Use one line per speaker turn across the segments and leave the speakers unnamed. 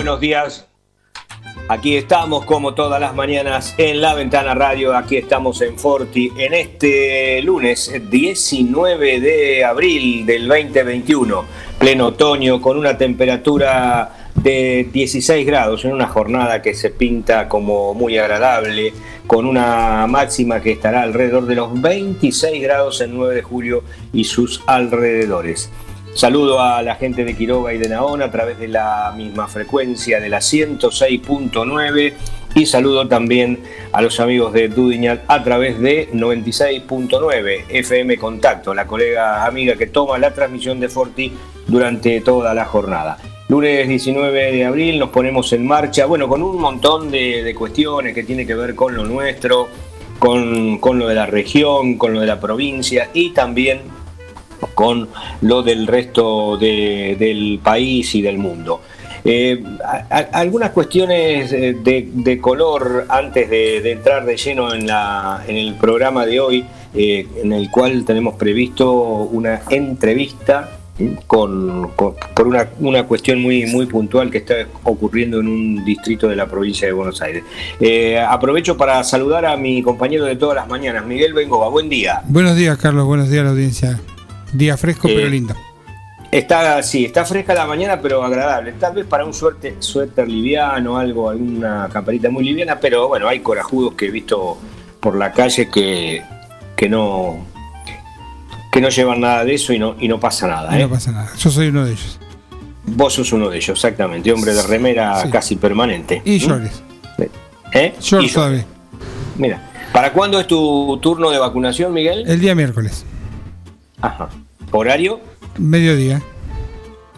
buenos días. Aquí estamos como todas las mañanas en La Ventana Radio, aquí estamos en Forti en este lunes 19 de abril del 2021, pleno otoño con una temperatura de 16 grados en una jornada que se pinta como muy agradable, con una máxima que estará alrededor de los 26 grados el 9 de julio y sus alrededores. Saludo a la gente de Quiroga y de Naona a través de la misma frecuencia de la 106.9 y saludo también a los amigos de Dudiñal a través de 96.9 FM Contacto, la colega amiga que toma la transmisión de Forti durante toda la jornada. Lunes 19 de abril nos ponemos en marcha, bueno, con un montón de, cuestiones que tiene que ver con lo nuestro, con, con lo de la región, con lo de la provincia y también con lo del resto del país y del mundo. Eh, algunas cuestiones eh, de, color antes de, entrar de lleno en, la, en, el programa de hoy, eh, en el cual tenemos previsto una entrevista con, por una, una, cuestión muy, muy puntual que está ocurriendo en un distrito de la provincia de Buenos Aires. aprovecho para saludar a mi compañero de todas las mañanas, Miguel Bengoa. Buen día.
Buenos días, Carlos. Buenos días a la audiencia. Día fresco pero eh, lindo.
Está, sí, está fresca la mañana, pero agradable. Tal vez para un suerte, suéter liviano, algo, alguna camperita muy liviana, pero bueno, hay corajudos que he visto por la calle que, que no que no llevan nada de eso y no, y no pasa nada.
No ¿eh? pasa nada. Yo soy uno de ellos.
Vos sos uno de ellos, exactamente. Hombre de remera casi permanente.
Y ¿Mm?
¿Eh?
Shorts
Mira, ¿para cuándo es tu turno de vacunación, Miguel?
El día miércoles.
Ajá. ¿Horario?
Mediodía.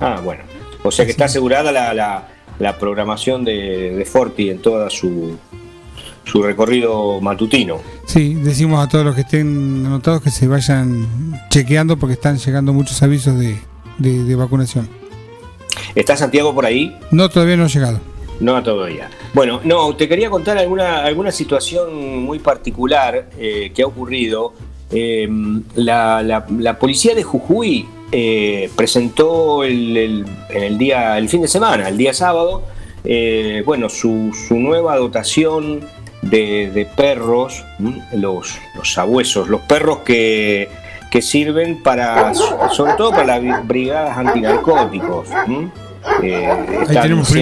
Ah, bueno. O sea que está asegurada la, programación de, Forti en toda su, su recorrido matutino.
Sí, decimos a todos los que estén anotados que se vayan chequeando porque están llegando muchos avisos de, de, vacunación.
¿Está Santiago por ahí?
No, todavía no ha llegado.
No todavía. Bueno, no, te quería contar alguna, alguna situación muy particular eh, que ha ocurrido Em, la, policía de Jujuy eh, presentó el, en el día, el fin de semana, el día sábado, eh, bueno, su, nueva dotación de, perros, los, los sabuesos, los perros que, sirven para, sobre todo para las brigadas antinarcóticos.
Eh, ahí tenemos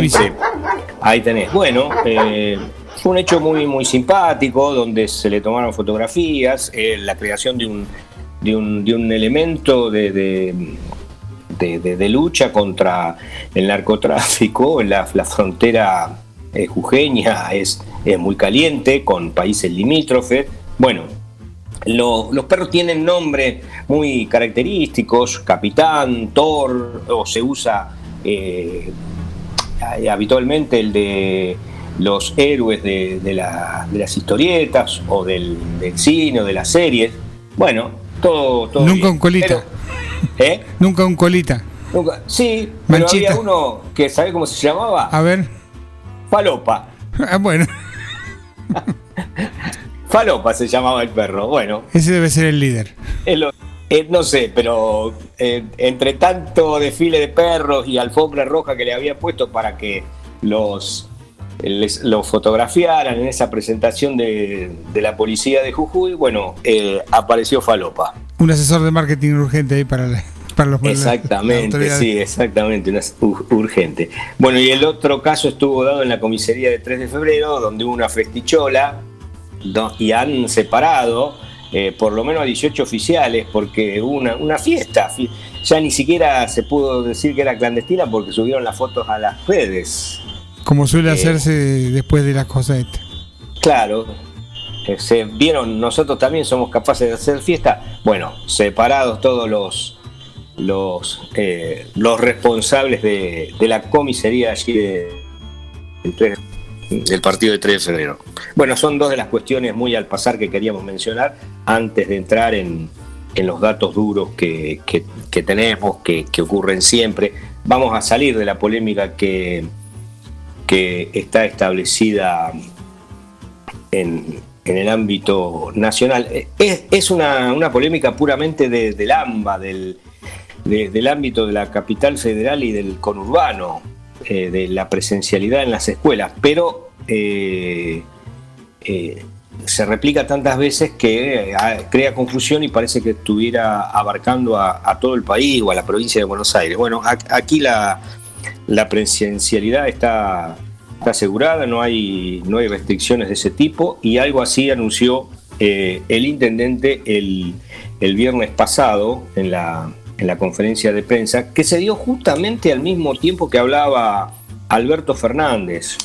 Ahí tenés. Bueno, fue un hecho muy, muy simpático, donde se le tomaron fotografías, eh, la creación de un, de un, de un elemento de, de, lucha contra el narcotráfico. La, la frontera eh, jujeña es, es, muy caliente, con países limítrofes. Bueno, los perros tienen nombres muy característicos, capitán, Thor, o se usa eh, habitualmente el de los héroes de, las historietas o del, cine o de las series. Bueno, todo. todo
Nunca un colita. ¿eh? Nunca un colita.
sí, pero había uno que, ¿sabe cómo se llamaba?
A ver.
Falopa.
Ah, bueno.
Falopa se llamaba el perro. Bueno.
Ese debe ser el líder.
Eh, no sé, pero eh, entre tanto desfile de perros y alfombra roja que le había puesto para que los lo fotografiaran en esa presentación de, la policía de Jujuy, bueno, eh, apareció Falopa.
Un asesor de marketing urgente ahí para, para los
Exactamente, sí, exactamente, urgente. Bueno, y el otro caso estuvo dado en la comisaría de 3 de febrero, donde hubo una festichola y han separado eh, por lo menos a 18 oficiales porque hubo una, una fiesta. Ya ni siquiera se pudo decir que era clandestina porque subieron las fotos a las redes.
Como suele eh, hacerse después de las cosas estas.
Claro. Eh, se vieron, nosotros también somos capaces de hacer fiesta. Bueno, separados todos los los, eh, los responsables de, la comisaría allí del partido de 3 de febrero. Bueno, son dos de las cuestiones muy al pasar que queríamos mencionar antes de entrar en, los datos duros que, tenemos, que, que, ocurren siempre. Vamos a salir de la polémica que, que está establecida en, el ámbito nacional. Es, una, polémica puramente del AMBA, del, del ámbito de la capital federal y del conurbano. eh, de la presencialidad en las escuelas, pero se replica tantas veces que crea confusión y parece que estuviera abarcando a, todo el país o a la provincia de Buenos Aires. Bueno, aquí la, presencialidad está, asegurada, no hay, no hay restricciones de ese tipo y algo así anunció el intendente el, el viernes pasado en la, en la conferencia de prensa, que se dio justamente al mismo tiempo que hablaba Alberto Fernández.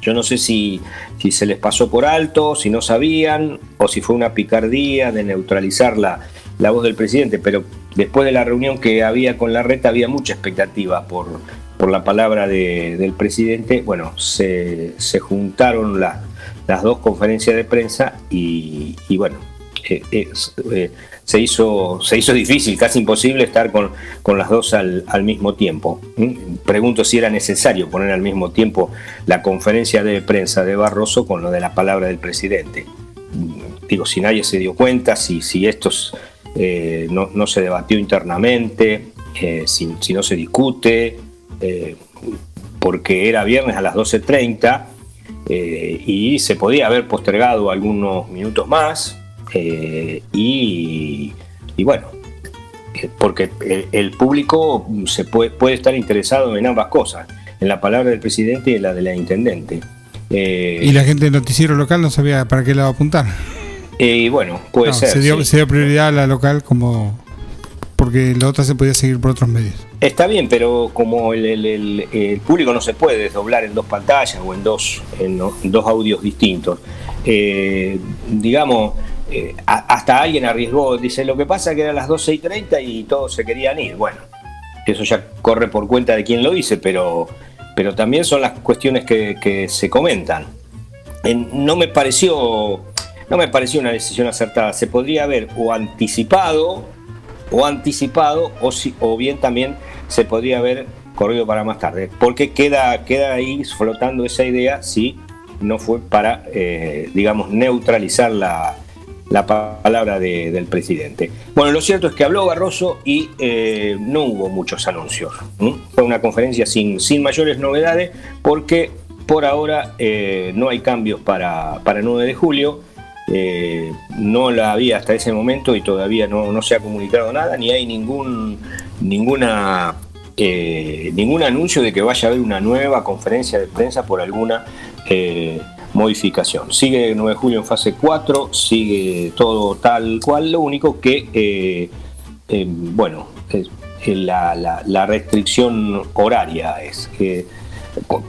Yo no sé si, si se les pasó por alto, si no sabían, o si fue una picardía de neutralizar la, la voz del presidente, pero después de la reunión que había con la reta había mucha expectativa por, por la palabra del presidente. Bueno, se, juntaron las dos conferencias de prensa y, bueno, eh, eh, se hizo, se hizo difícil, casi imposible estar con, con las dos al, mismo tiempo. ¿Mm? Pregunto si era necesario poner al mismo tiempo la conferencia de prensa de Barroso con lo de la palabra del presidente. Digo, si nadie se dio cuenta, si, si esto eh, no, se debatió internamente, eh, si, no se discute, eh, porque era viernes a las 12.30 y se podía haber postergado algunos minutos más, eh, y, bueno, eh, porque el, público se puede, puede, estar interesado en ambas cosas, en la palabra del presidente y en la de la intendente.
Eh, y la gente del noticiero local no sabía para qué a apuntar.
Y bueno, puede ser.
Se dio, se dio, prioridad a la local como porque la otra se podía seguir por otros medios.
Está bien, pero como el, público no se puede desdoblar en dos pantallas o en dos, en, dos audios distintos, digamos, eh, hasta alguien arriesgó, dice, lo que pasa que eran las 12 y 30 y todos se querían ir. Bueno, eso ya corre por cuenta de quien lo dice, pero, pero también son las cuestiones que, se comentan. no me pareció no me pareció una decisión acertada. Se podría haber o anticipado o anticipado o, bien también se podría haber corrido para más tarde. Porque queda, queda ahí flotando esa idea si no fue para, eh, digamos, neutralizar la, la palabra del presidente. Bueno, lo cierto es que habló Barroso y eh, no hubo muchos anuncios. Fue una conferencia sin, sin mayores novedades porque por ahora eh, no hay cambios para, para el 9 de julio. Eh, no la había hasta ese momento y todavía no, se ha comunicado nada, ni hay ningún, ninguna, ningún anuncio de que vaya a haber una nueva conferencia de prensa por alguna modificación. Sigue el 9 de julio en fase 4, sigue todo tal cual, lo único que, eh, eh, bueno, la, restricción horaria es.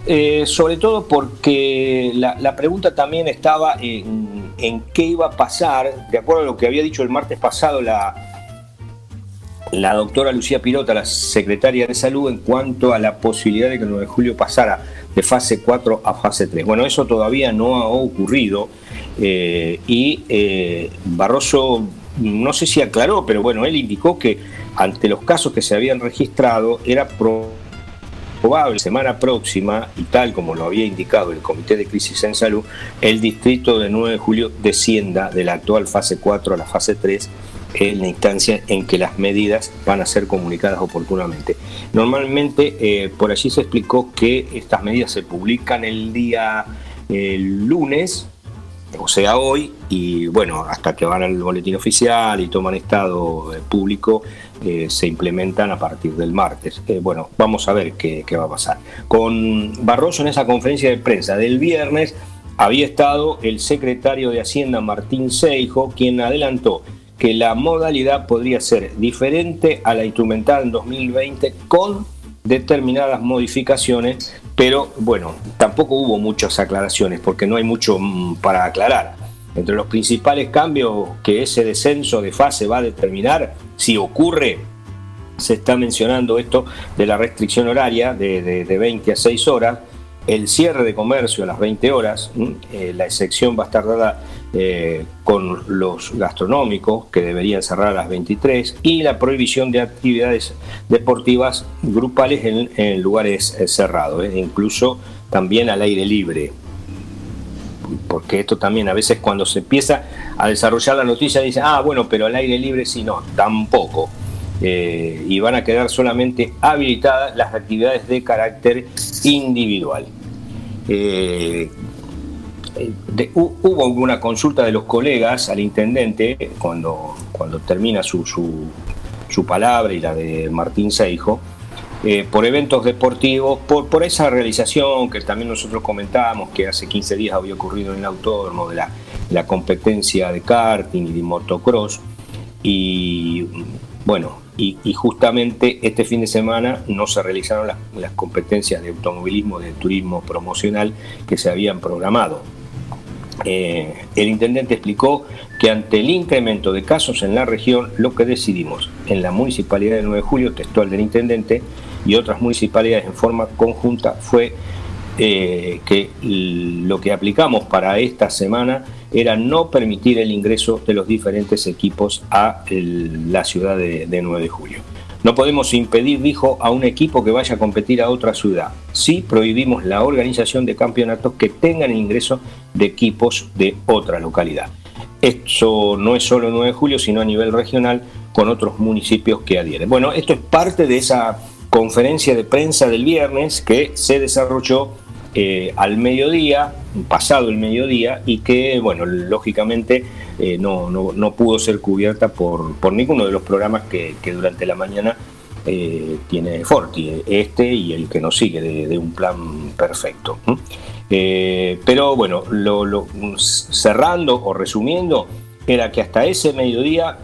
Eh, sobre todo porque la, pregunta también estaba en, en, qué iba a pasar, de acuerdo a lo que había dicho el martes pasado la, la doctora Lucía Pirota, la secretaria de Salud, en cuanto a la posibilidad de que el 9 de julio pasara de fase 4 a fase 3. Bueno, eso todavía no ha ocurrido eh, y eh, Barroso no sé si aclaró, pero bueno, él indicó que ante los casos que se habían registrado era probable semana próxima, y tal como lo había indicado el Comité de Crisis en Salud, el distrito de 9 de julio descienda de la actual fase 4 a la fase 3 en la instancia en que las medidas van a ser comunicadas oportunamente. Normalmente eh, por allí se explicó que estas medidas se publican el día lunes, o sea hoy, y bueno, hasta que van al boletín oficial y toman estado eh, público, eh, se implementan a partir del martes. bueno, vamos a ver qué, qué va a pasar. Con Barroso en esa conferencia de prensa del viernes había estado el secretario de Hacienda Martín Seijo, quien adelantó que la modalidad podría ser diferente a la instrumental en 2020 con determinadas modificaciones, pero bueno, tampoco hubo muchas aclaraciones porque no hay mucho mm, para aclarar. Entre los principales cambios que ese descenso de fase va a determinar, si ocurre, se está mencionando esto de la restricción horaria de, 20 a 6 horas, el cierre de comercio a las 20 horas, eh, la excepción va a estar dada eh, con los gastronómicos que deberían cerrar a las 23 y la prohibición de actividades deportivas grupales en, lugares eh, cerrados, incluso también al aire libre. Porque esto también a veces cuando se empieza a desarrollar la noticia dice, ah, bueno, pero al aire libre sí, no, tampoco. y van a quedar solamente habilitadas las actividades de carácter individual. hubo una consulta de los colegas al intendente cuando, cuando termina su, su palabra y la de Martín Seijo, eh, por eventos deportivos, por, por esa realización que también nosotros comentábamos que hace 15 días había ocurrido en el autódromo de la, competencia de karting y de motocross. Y bueno, y, justamente este fin de semana no se realizaron las, competencias de automovilismo, de turismo promocional que se habían programado. Eh, el intendente explicó que ante el incremento de casos en la región, lo que decidimos en la municipalidad del 9 de julio, textual del intendente, y otras municipalidades en forma conjunta, fue eh, que lo que aplicamos para esta semana era no permitir el ingreso de los diferentes equipos a la ciudad de, de 9 de julio. No podemos impedir, dijo, a un equipo que vaya a competir a otra ciudad. Sí prohibimos la organización de campeonatos que tengan ingreso de equipos de otra localidad. Esto no es solo 9 de julio, sino a nivel regional con otros municipios que adhieren. Bueno, esto es parte de esa conferencia de prensa del viernes que se desarrolló eh, al mediodía, pasado el mediodía, y que, bueno, lógicamente eh, no, no, pudo ser cubierta por, por ninguno de los programas que, durante la mañana eh, tiene Forti, este y el que nos sigue de, un plan perfecto. pero bueno, lo, cerrando o resumiendo, era que hasta ese mediodía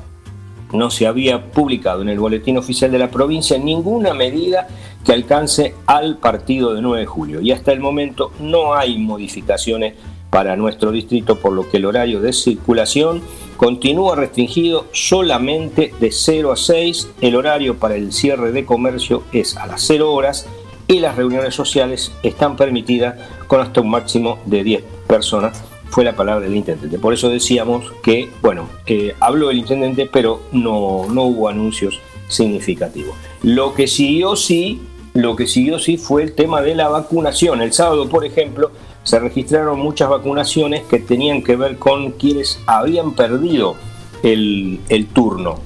no se había publicado en el boletín oficial de la provincia ninguna medida que alcance al partido de 9 de julio. Y hasta el momento no hay modificaciones para nuestro distrito, por lo que el horario de circulación continúa restringido solamente de 0 a 6. El horario para el cierre de comercio es a las 0 horas y las reuniones sociales están permitidas con hasta un máximo de 10 personas fue la palabra del intendente. Por eso decíamos que, bueno, eh, habló el intendente, pero no, no hubo anuncios significativos. Lo que siguió sí, lo que siguió sí fue el tema de la vacunación. El sábado, por ejemplo, se registraron muchas vacunaciones que tenían que ver con quienes habían perdido el, turno.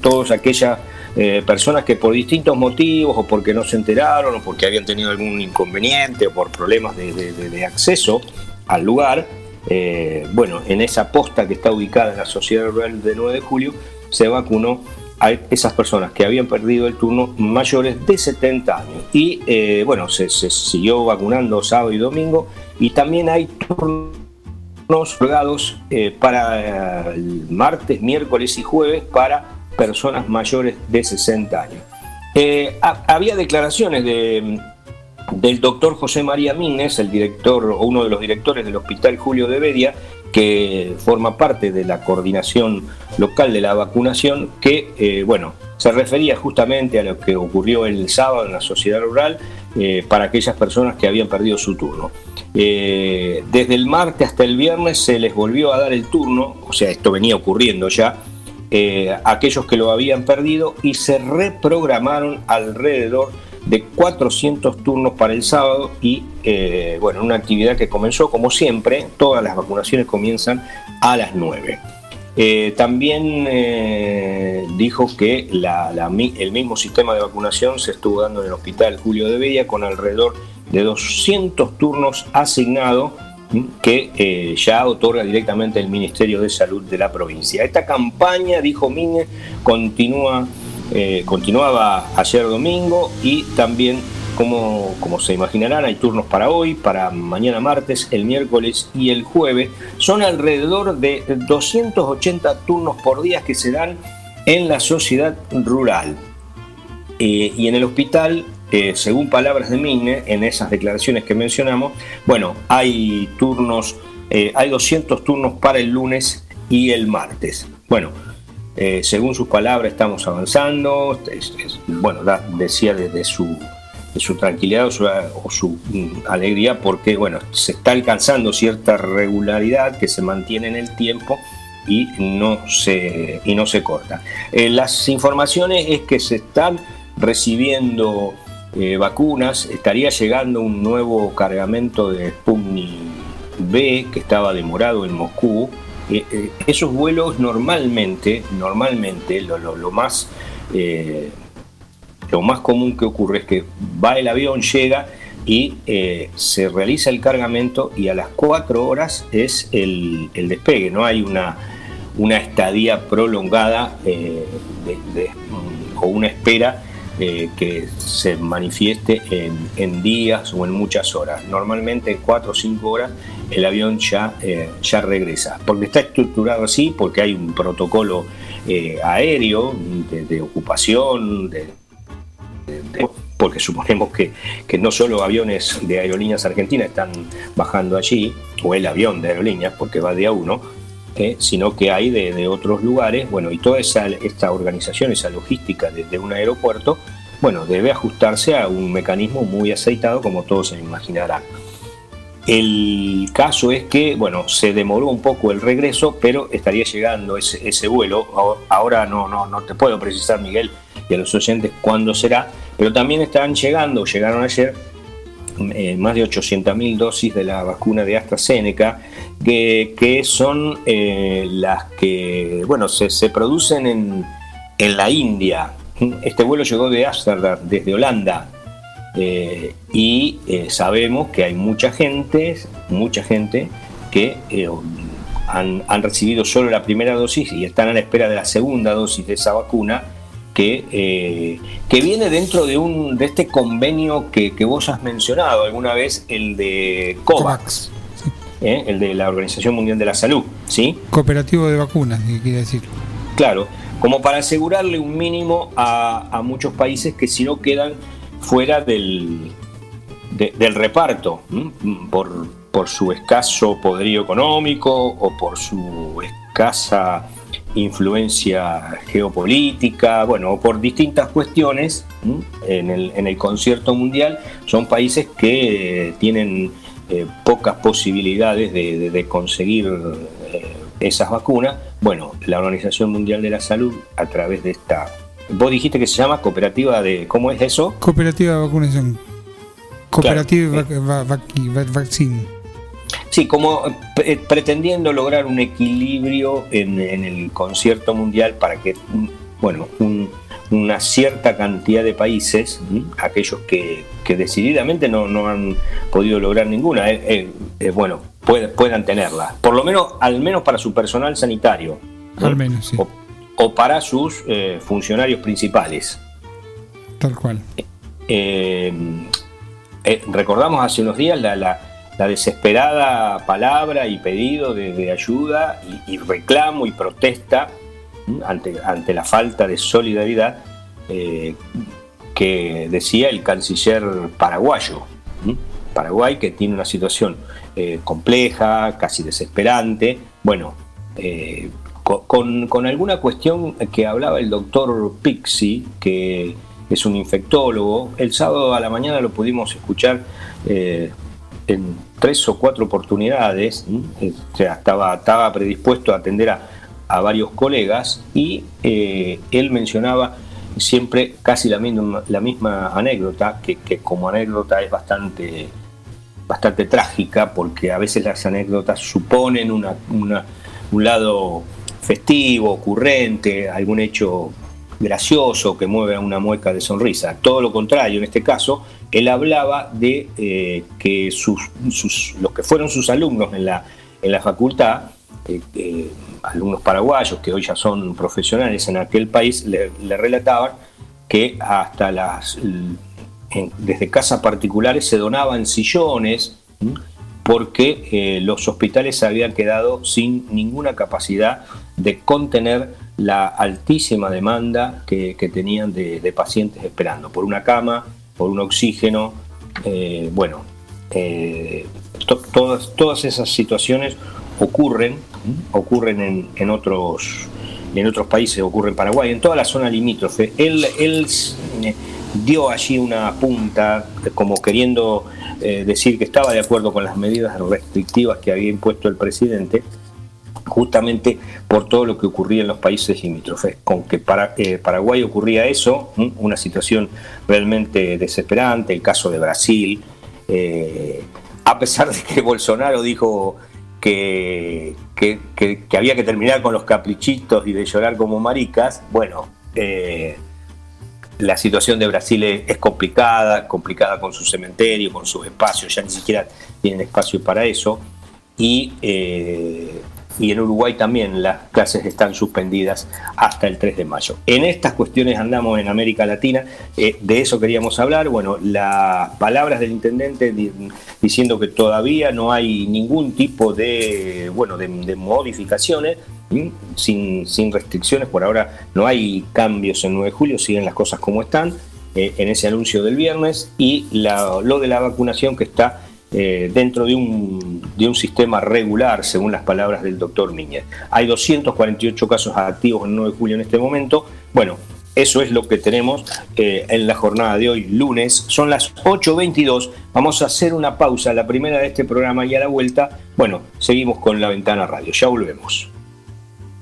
Todas aquellas eh, personas que por distintos motivos, o porque no se enteraron, o porque habían tenido algún inconveniente, o por problemas de acceso al lugar, eh, bueno, en esa posta que está ubicada en la Sociedad Rural de 9 de Julio, se vacunó a esas personas que habían perdido el turno mayores de 70 años. Y eh, bueno, se, siguió vacunando sábado y domingo y también hay turnos colgados eh, para el martes, miércoles y jueves para personas mayores de 60 años. había declaraciones de del doctor José María Mínez, el director o uno de los directores del Hospital Julio de Bedia, que forma parte de la coordinación local de la vacunación, que, eh, bueno, se refería justamente a lo que ocurrió el sábado en la sociedad rural eh, para aquellas personas que habían perdido su turno. Eh, desde el martes hasta el viernes se les volvió a dar el turno, o sea, esto venía ocurriendo ya, a aquellos que lo habían perdido y se reprogramaron alrededor de 400 turnos para el sábado y eh, bueno, una actividad que comenzó como siempre, todas las vacunaciones comienzan a las 9. Eh, también eh, dijo que el mismo sistema de vacunación se estuvo dando en el Hospital Julio de Bella con alrededor de 200 turnos asignados que ya otorga directamente el Ministerio de Salud de la provincia. Esta campaña, dijo Mine, continúa eh, continuaba ayer domingo y también, como, como se imaginarán, hay turnos para hoy, para mañana martes, el miércoles y el jueves. Son alrededor de 280 turnos por día que se dan en la sociedad rural. Eh, y en el hospital, eh, según palabras de Mine, en esas declaraciones que mencionamos, bueno, hay turnos, hay 200 turnos para el lunes y el martes. Bueno, eh, según sus palabras, estamos avanzando. bueno, decía desde su, tranquilidad o su, mm, alegría, porque bueno, se está alcanzando cierta regularidad que se mantiene en el tiempo y no se, y no se corta. Eh, las informaciones es que se están recibiendo eh, vacunas, estaría llegando un nuevo cargamento de Sputnik B que estaba demorado en Moscú, eh, eh, esos vuelos normalmente, normalmente lo, más lo más común que ocurre es que va el avión, llega y se realiza el cargamento y a las cuatro horas es el, despegue, no hay una, una estadía prolongada o una espera eh, que se manifieste en, días o en muchas horas. Normalmente en cuatro o cinco horas el avión ya, eh, ya regresa, porque está estructurado así, porque hay un protocolo eh, aéreo de, ocupación, porque suponemos que, no solo aviones de aerolíneas argentinas están bajando allí, o el avión de aerolíneas, porque va de a uno, sino que hay de, otros lugares, bueno, y toda esa, esta organización, esa logística desde un aeropuerto, bueno, debe ajustarse a un mecanismo muy aceitado, como todos se imaginarán. El caso es que, bueno, se demoró un poco el regreso, pero estaría llegando ese, vuelo. Ahora no, no, no te puedo precisar, Miguel, y a los oyentes cuándo será, pero también están llegando, llegaron ayer, eh, más de 800.000 dosis de la vacuna de AstraZeneca, que, son eh, las que, bueno, se, producen en, la India. Este vuelo llegó de Ámsterdam, desde Holanda, eh, y sabemos que hay mucha gente, mucha gente que han, han, recibido solo la primera dosis y están a la espera de la segunda dosis de esa vacuna que, eh, que viene dentro de, un, de este convenio que, vos has mencionado alguna vez, el de COVAX, ¿eh? el de la Organización Mundial de la Salud. ¿sí?
Cooperativo de vacunas, quiere decir.
Claro, como para asegurarle un mínimo a, muchos países que si no quedan fuera del, del reparto, por, por su escaso poderío económico o por su escasa influencia geopolítica, bueno, por distintas cuestiones en el, en el, concierto mundial, son países que tienen eh, pocas posibilidades de, conseguir eh, esas vacunas. Bueno, la Organización Mundial de la Salud, a través de esta... Vos dijiste que se llama cooperativa de... ¿Cómo es eso?
Cooperativa de vacunación. Cooperativa Vaccine.
Sí, como eh, pretendiendo lograr un equilibrio en, el concierto mundial para que, bueno, una cierta cantidad de países, aquellos que, decididamente no, han podido lograr ninguna, eh, eh, bueno, puedan tenerla, por lo menos, al menos para su personal sanitario.
Al menos, sí.
O, para sus funcionarios principales.
Tal cual.
recordamos hace unos días la, la la desesperada palabra y pedido de, ayuda y, reclamo y protesta ante, ante, la falta de solidaridad eh, que decía el canciller paraguayo. Paraguay que tiene una situación eh, compleja, casi desesperante. Bueno, eh, con, alguna cuestión que hablaba el doctor Pixi, que es un infectólogo. El sábado a la mañana lo pudimos escuchar en tres o cuatro oportunidades, eh, o sea, estaba, estaba predispuesto a atender a, varios colegas y eh, él mencionaba siempre casi la misma, anécdota, que, como anécdota es bastante, bastante trágica, porque a veces las anécdotas suponen un lado festivo, ocurrente, algún hecho gracioso que mueve a una mueca de sonrisa. Todo lo contrario, en este caso, él hablaba de eh, que sus, los que fueron sus alumnos en la, en la facultad, eh, eh, alumnos paraguayos que hoy ya son profesionales en aquel país, le, relataban que hasta las desde casas particulares se donaban sillones porque los hospitales habían quedado sin ninguna capacidad de contener la altísima demanda que, tenían de, pacientes esperando por una cama, por un oxígeno. Eh, bueno, eh, todas, todas esas situaciones ocurren, ocurren en, otros, en otros países, ocurre en Paraguay, en toda la zona limítrofe. Él, él eh, dio allí una punta como queriendo decir que estaba de acuerdo con las medidas restrictivas que había impuesto el presidente justamente por todo lo que ocurría en los países limítrofes. Con que para eh, Paraguay ocurría eso, una situación realmente desesperante, el caso de Brasil, eh, a pesar de que Bolsonaro dijo que, que, había que terminar con los caprichitos y de llorar como maricas, bueno, eh, la situación de Brasil es, complicada, complicada con su cementerio, con sus espacios, ya ni siquiera tienen espacio para eso. Y y en Uruguay también las clases están suspendidas hasta el 3 de mayo. En estas cuestiones andamos en América Latina, eh, de eso queríamos hablar. Bueno, las palabras del intendente diciendo que todavía no hay ningún tipo de, bueno, de, modificaciones. Sin, sin, restricciones, por ahora no hay cambios en 9 de julio, siguen las cosas como están eh, en ese anuncio del viernes y lo de la vacunación que está eh, dentro de un, de un, sistema regular, según las palabras del doctor Miñez. Hay 248 casos activos en 9 de julio en este momento. Bueno, eso es lo que tenemos eh, en la jornada de hoy, lunes. Son las 8.22. Vamos a hacer una pausa, la primera de este programa y a la vuelta, bueno, seguimos con la ventana radio. Ya volvemos.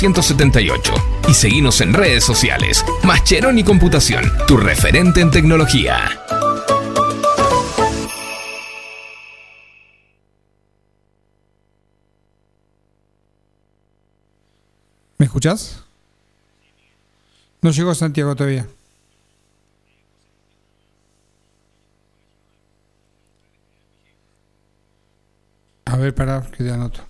1278 y seguimos en redes sociales. Mascheroni Computación, tu referente en tecnología.
¿Me escuchás? No llegó Santiago todavía. A ver, para que te anoto.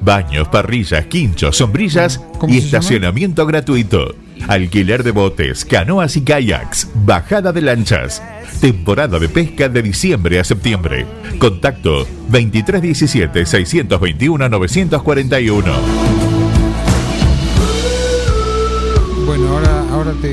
baños, parrillas, quinchos, sombrillas y estacionamiento gratuito. Alquiler de botes, canoas y kayaks, bajada de lanchas. Temporada de pesca de diciembre a septiembre. Contacto 2317 621 941.
Bueno, ahora, ahora te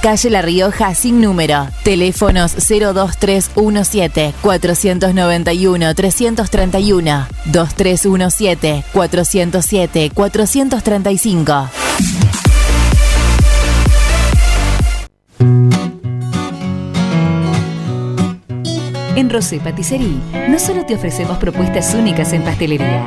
calle La Rioja sin número. Teléfonos 02317 491 331 2317 407 435.
En Rosé Patisserie no solo te ofrecemos propuestas únicas en pastelería,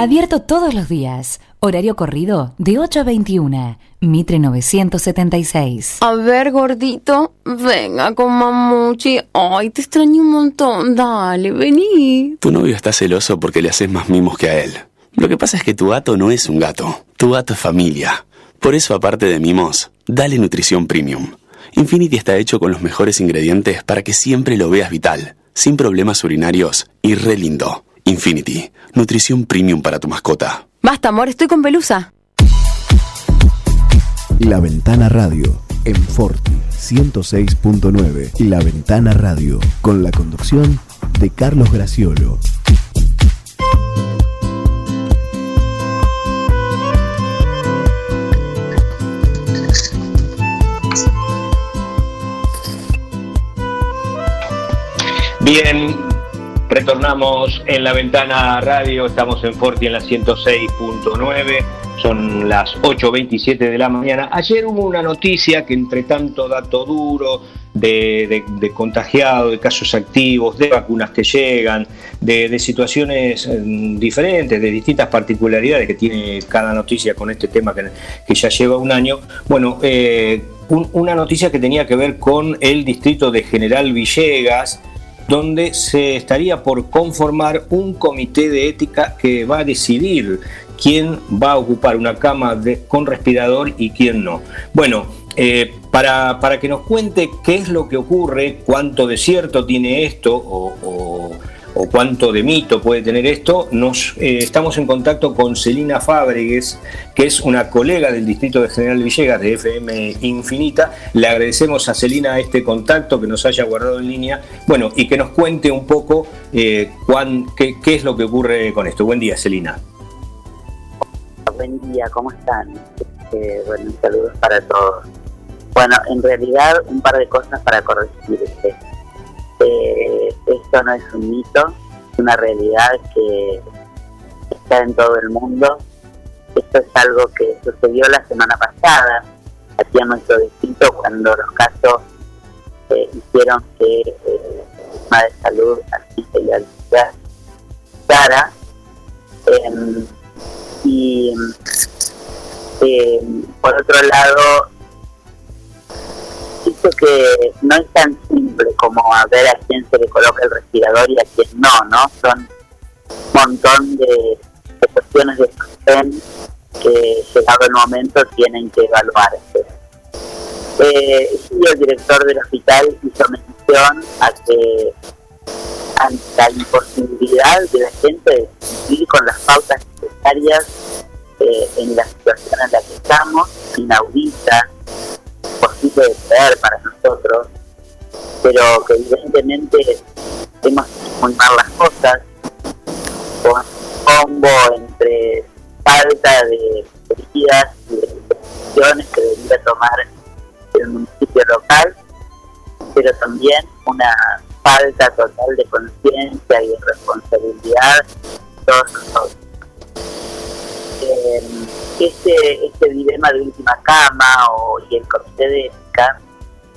Abierto todos los días. Horario corrido de 8 a 21. Mitre 976.
A ver, gordito, venga con mamuchi. Ay, te extraño un montón. Dale, vení.
Tu novio está celoso porque le haces más mimos que a él. Lo que pasa es que tu gato no es un gato. Tu gato es familia. Por eso, aparte de mimos, dale nutrición premium. Infinity está hecho con los mejores ingredientes para que siempre lo veas vital, sin problemas urinarios y re lindo. Infinity, nutrición premium para tu mascota.
Basta, amor, estoy con pelusa.
La Ventana Radio, en Forti 106.9. La Ventana Radio, con la conducción de Carlos Graciolo.
Bien, retornamos en la ventana radio, estamos en Forti en la 106.9, son las 8.27 de la mañana. Ayer hubo una noticia que entre tanto dato duro de, contagiados, de casos activos, de vacunas que llegan, de, situaciones mm, diferentes, de distintas particularidades que tiene cada noticia con este tema que, ya lleva un año. Bueno, eh, una noticia que tenía que ver con el distrito de General Villegas, donde se estaría por conformar un comité de ética que va a decidir quién va a ocupar una cama con respirador y quién no. Bueno, eh, para, para, que nos cuente qué es lo que ocurre, cuánto de cierto tiene esto o o cuánto de mito puede tener esto, nos eh, estamos en contacto con Celina Fábregues, que es una colega del distrito de General Villegas de FM Infinita. Le agradecemos a Celina este contacto que nos haya guardado en línea, bueno, y que nos cuente un poco eh, qué, es lo que ocurre con esto. Buen día, Celina.
Buen día, ¿cómo están? Eh, bueno, saludos para todos. Bueno, en realidad un par de cosas para corregir. Este eh, esto no es un mito, es una realidad que está en todo el mundo. Esto es algo que sucedió la semana pasada aquí en nuestro distrito cuando los casos eh, hicieron que eh, el sistema de salud así se le cara y em, por otro lado que no es tan simple como a ver a quién se le coloca el respirador y a quién no, ¿no? Son un montón de, cuestiones de sostén que llegado el momento tienen que evaluarse. Eh, el director del hospital hizo mención a que ante la imposibilidad de la gente de cumplir con las pautas necesarias eh, en la situación en la que estamos, inaudita, posible de creer para nosotros, pero que evidentemente hemos mal las cosas, con combo entre falta de medidas y de decisiones que debería tomar el municipio local, pero también una falta total de conciencia y responsabilidad de todos nosotros. Eh, este, este dilema de última cama o, y el comité de ética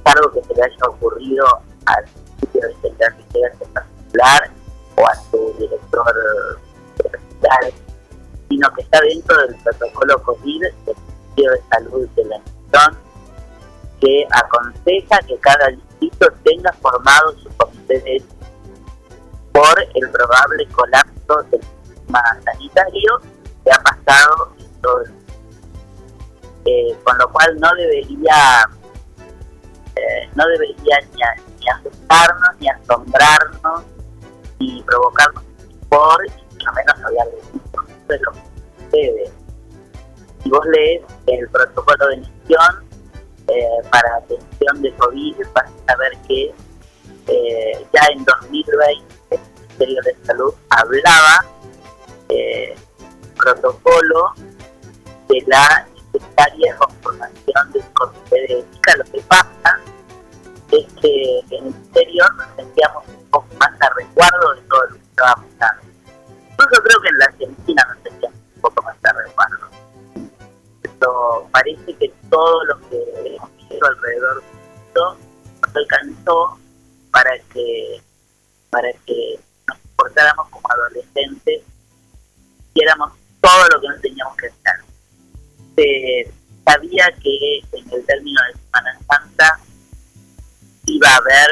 algo que se le haya ocurrido al sitio de Central en particular o a su director hospital, sino que está dentro del protocolo COVID del Ministerio de Salud de la Nación, que aconseja que cada distrito tenga formado su comité de ética por el probable colapso del sistema sanitario que ha pasado eh, con lo cual no debería eh, no debería ni, asustarnos ni asombrarnos ni provocarnos por y a menos hablar de lo que sucede si vos lees el protocolo de emisión eh, para atención de COVID vas a saber que ya en 2020 el Ministerio de Salud hablaba protocolo de la necesaria conformación del comité de ética. Lo que pasa es que el interior todo lo que nos teníamos que hacer. Se sabía que en el término de Semana Santa iba a haber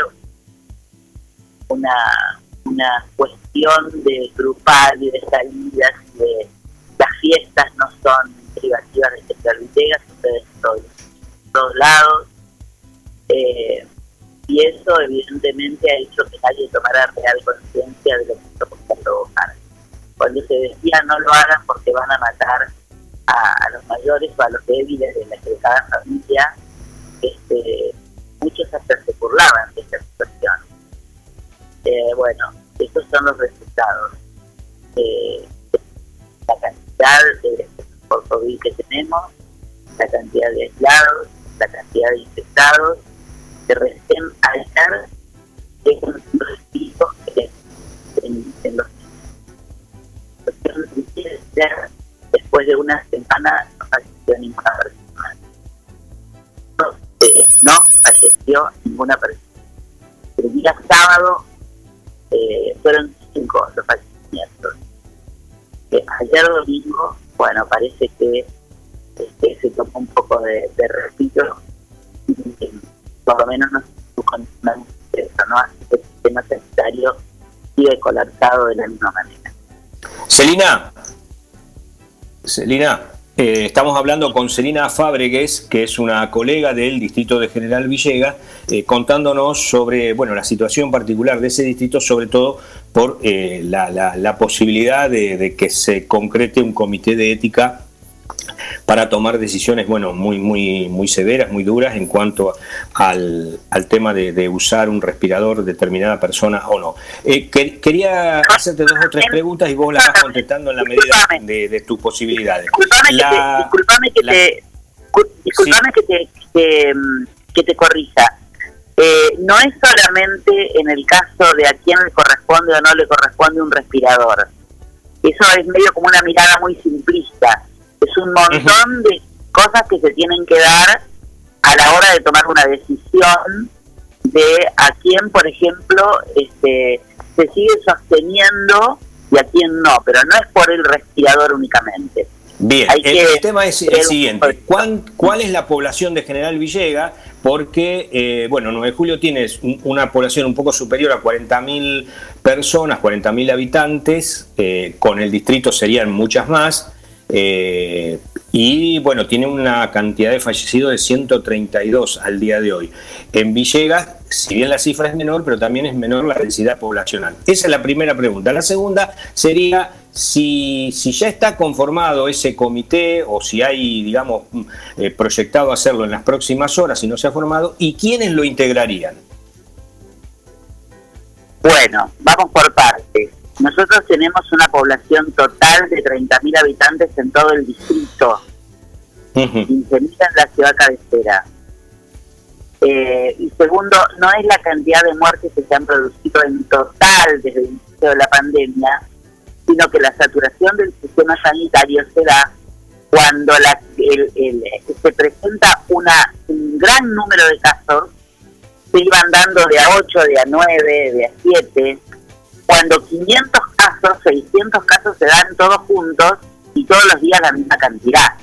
una, una cuestión de grupal y de salidas y de las fiestas no son privativas de Villegas, ustedes todos, todos lados. Eh, y eso evidentemente ha hecho que nadie tomara real conciencia de lo que podía provocar. Cuando se decía no lo hagan van a matar a, los mayores o a los débiles de, la, de de la misma manera.
Celina, Celina, eh, estamos hablando con Celina Fábregues, que es una colega del distrito de General Villegas, eh, contándonos sobre bueno, la situación particular de ese distrito, sobre todo por eh, la, posibilidad de, que se concrete un comité de ética para tomar decisiones bueno, muy, muy, muy severas, muy duras en cuanto al, tema de, usar un respirador de determinada persona o no. Eh, quería hacerte dos o tres preguntas y vos las vas contestando en la medida de, tus posibilidades.
Disculpame que, te, disculpame que, te, que, te, corrija. Eh, no es solamente en el caso de a quién le corresponde o no le corresponde un respirador. Eso es medio como una mirada muy simplista es un montón de cosas que se tienen que dar a la hora de tomar una decisión de a quién, por ejemplo, este, se sigue sosteniendo y a quién no, pero no es por el respirador únicamente.
Bien, el, tema es el siguiente. ¿Cuál, es la población de General Villega? Porque, eh, bueno, 9 de julio tienes una población un poco superior a 40.000 personas, 40.000 habitantes, eh, con el distrito serían muchas más. Eh, y bueno, tiene una cantidad de fallecidos de 132 al día de hoy. En Villegas, si bien la cifra es menor, pero también es menor la densidad poblacional. Esa es la primera pregunta. La segunda sería si, si ya está conformado ese comité o si hay, digamos, eh, proyectado hacerlo en las próximas horas, si no se ha formado, y quiénes lo integrarían.
Bueno, vamos por partes. Nosotros tenemos una población total de 30.000 habitantes en todo el distrito, 15.000 en la ciudad cabecera. Eh, y segundo, no es la cantidad de muertes que se han producido en total desde el inicio de la pandemia, sino que la saturación del sistema sanitario se da cuando la, se presenta una, un gran número de casos, se iban dando de a 8, de a 9, de a 7, cuando 500 casos, 600 casos se dan todos juntos y todos los días la misma cantidad.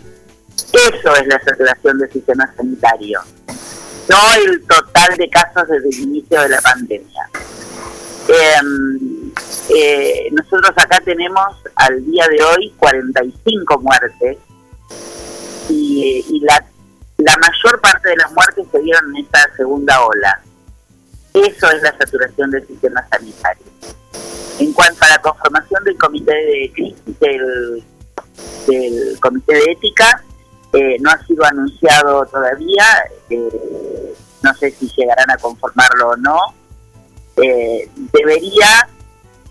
Eso es la saturación del sistema sanitario, no el total de casos desde el inicio de la pandemia. Em, eh, nosotros acá tenemos al día de hoy 45 muertes y, y la, la mayor parte de las muertes se dieron en esta segunda ola. Eso es la saturación del sistema sanitario. En cuanto a la conformación del comité de del, comité de ética, eh, no ha sido anunciado todavía, eh, no sé si llegarán a conformarlo o no. Eh, debería,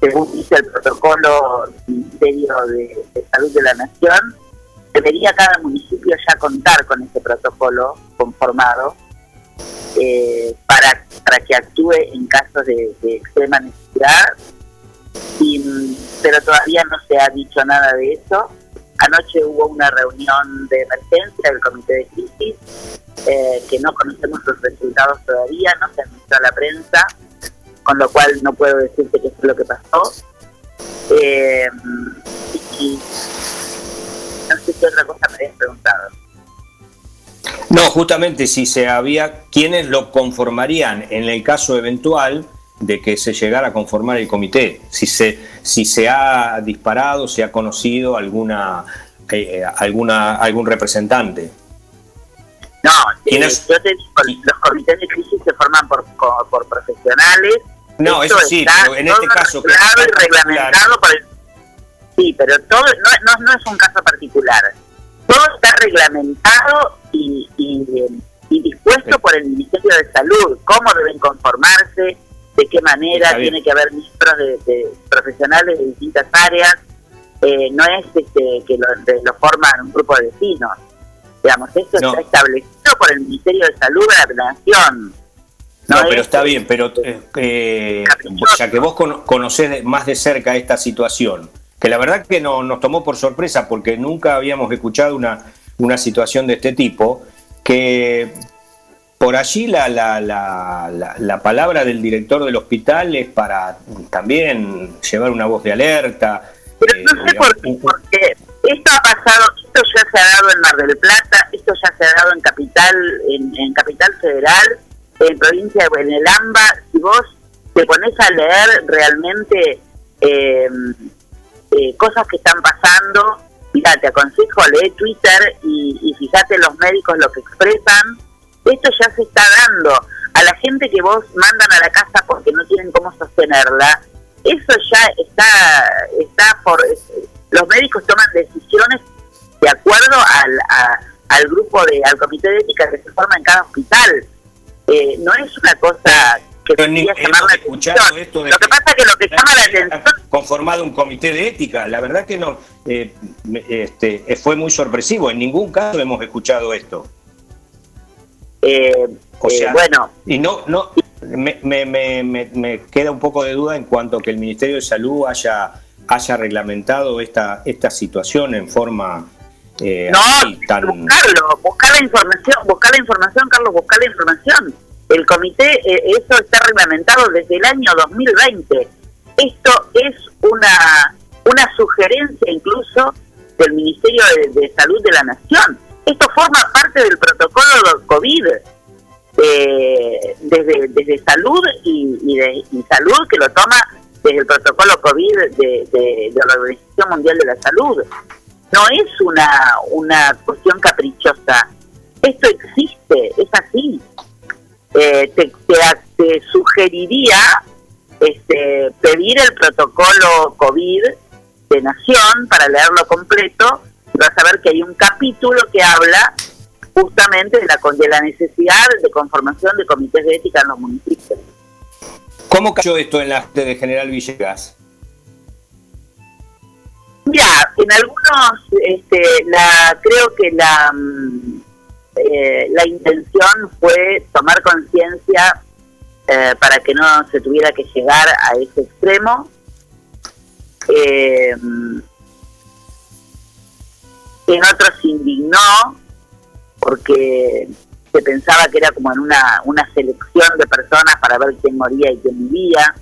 según dice el protocolo del Ministerio de, Salud de la Nación, debería cada municipio ya contar con ese protocolo conformado para, para que actúe en casos de, de extrema necesidad pero todavía no se ha dicho nada de eso. Anoche hubo una reunión de emergencia del comité de crisis, eh, que no conocemos los resultados todavía, no se visto a la prensa, con lo cual no puedo decirte qué es lo que pasó. Eh, y no sé qué otra cosa me habías preguntado.
No, justamente si se había, ¿quiénes lo conformarían en el caso eventual de que se llegara a conformar el comité? Si se, si se ha disparado, se ha conocido alguna, eh, alguna algún representante.
No, eh, yo te digo, los comités de crisis se forman por, por, profesionales.
No, eso sí, pero en este caso...
Claro y reglamentado por el... Sí, pero todo no, no, no es un caso particular. Todo está reglamentado y, dispuesto por el Ministerio de Salud, cómo deben conformarse, de qué manera, tiene que haber miembros de, profesionales de distintas áreas, eh, no es este, que lo, forman un grupo de vecinos. Digamos, esto está establecido por el Ministerio de Salud de la Nación.
No, pero está bien, pero eh, eh ya que vos conocés más de cerca esta situación, que la verdad que no, nos tomó por sorpresa porque nunca habíamos escuchado una, una situación de este tipo, que por allí la, la, la, la, palabra del director del hospital es para también llevar una voz de alerta.
Pero no sé eh, por qué, porque esto ha pasado, esto ya se ha dado en Mar del Plata, esto ya se ha dado en Capital, en, en Capital Federal, en provincia de el AMBA, si vos te pones a leer realmente eh, eh, cosas que están pasando. Mira, te aconsejo leer Twitter y, y fíjate los médicos lo que expresan. Esto ya se está dando. A la gente que vos mandan a la casa porque no tienen cómo sostenerla, eso ya está, está por... Los médicos toman decisiones de acuerdo al, al grupo de, al comité de ética que se forma en cada hospital. Eh, no es una cosa que
ni, llamar la atención. Esto
lo que pasa es que lo que llama la atención...
Conformado un comité de ética, la verdad que no eh, este, fue muy sorpresivo, en ningún caso hemos escuchado esto.
Eh, o sea, eh, bueno...
Y no, no me, me, me, me, queda un poco de duda en cuanto a que el Ministerio de Salud haya, haya reglamentado esta, esta situación en forma...
no, buscarlo, buscar la información, buscar la información, Carlos, buscar la información el comité, eh, eso está reglamentado desde el año 2020. Esto es una, una sugerencia incluso del Ministerio de, Salud de la Nación. Esto forma parte del protocolo COVID eh, desde, desde salud y, de, salud que lo toma desde el protocolo COVID de, de, la Organización Mundial de la Salud. No es una, una cuestión caprichosa. Esto existe, es así. Eh, te, te, sugeriría este, pedir el protocolo COVID de Nación para leerlo completo y vas a ver que hay un capítulo que habla justamente de la, de la necesidad de conformación de comités de ética en los municipios.
¿Cómo cayó esto en la de General Villegas?
Ya, en algunos, este, la, creo que la, mm, eh, la intención fue tomar conciencia eh, para que no se tuviera que llegar a ese extremo. Eh, en otros se indignó porque se pensaba que era como en una, una selección de personas para ver quién moría y quién vivía,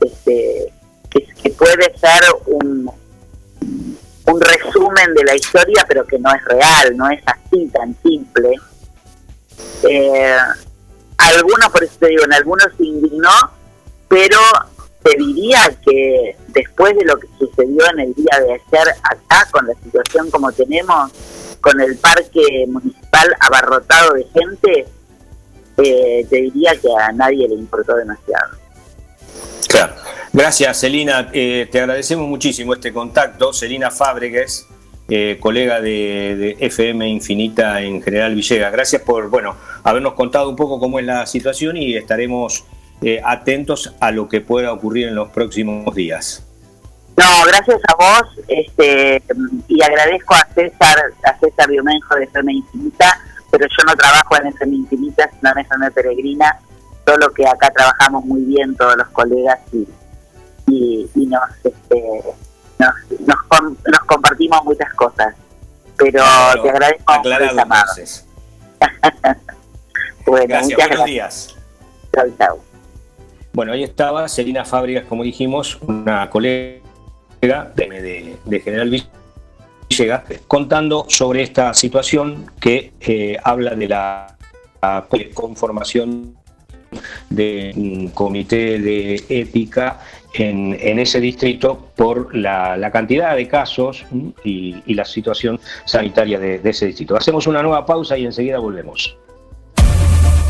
este, que puede ser un, un resumen de la historia, pero que no es real, no es así tan simple. Eh, algunos, por eso te digo, en algunos se indignó, pero te diría que después de lo que sucedió en el día de ayer acá, con la situación como tenemos, con el parque municipal abarrotado de gente, eh, te diría que a nadie le importó demasiado.
Claro. Gracias, Celina. Eh, te agradecemos muchísimo este contacto. Celina Fábregues, eh, colega de, FM Infinita en General Villegas. Gracias por bueno habernos contado un poco cómo es la situación y estaremos eh, atentos a lo que pueda ocurrir en los próximos días.
No, gracias a vos este, y agradezco a César, a César Biomenjo de FM Infinita, pero yo no trabajo en FM Infinita, sino en FM Peregrina solo que acá trabajamos muy bien todos los colegas y, y, nos, este, nos, nos, compartimos muchas cosas. Pero te agradezco
por el llamado.
bueno, gracias, buenos
días.
Chau, chau.
Bueno, ahí estaba Selina Fábricas, como dijimos, una colega de, de General Villegas, contando sobre esta situación que eh, habla de la, conformación de un comité de ética en, en ese distrito por la, la, cantidad de casos y, y la situación sanitaria de ese distrito. Hacemos una nueva pausa y enseguida volvemos.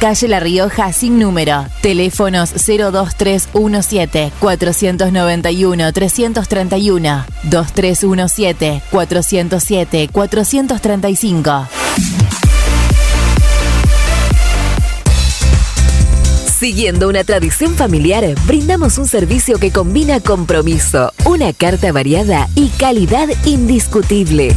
Calle La Rioja sin número. Teléfonos 02317 491 331 2317 407 435.
Siguiendo una tradición familiar, brindamos un servicio que combina compromiso, una carta variada y calidad indiscutible.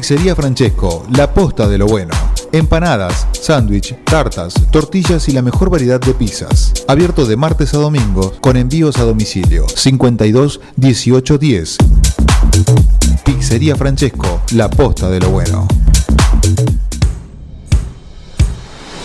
Pizzería Francesco, la posta de lo bueno. Empanadas, sándwich, tartas, tortillas y la mejor variedad de pizzas. Abierto de martes a domingo con envíos a domicilio. 52 18 10. Pizzería Francesco, la posta de lo bueno.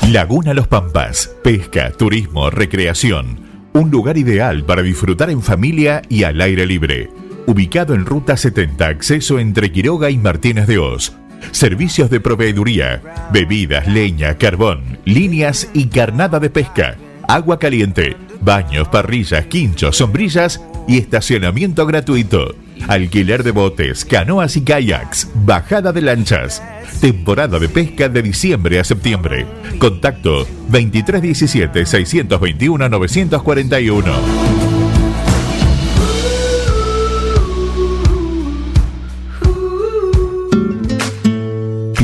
Laguna Los Pampas, pesca, turismo, recreación. Un lugar ideal para disfrutar en familia y al aire libre ubicado en Ruta 70, acceso entre Quiroga y Martínez de Oz. Servicios de proveeduría, bebidas, leña, carbón, líneas y carnada de pesca, agua caliente, baños, parrillas, quinchos, sombrillas y estacionamiento gratuito. Alquiler de botes, canoas y kayaks, bajada de lanchas. Temporada de pesca de diciembre a septiembre. Contacto 2317 621 941.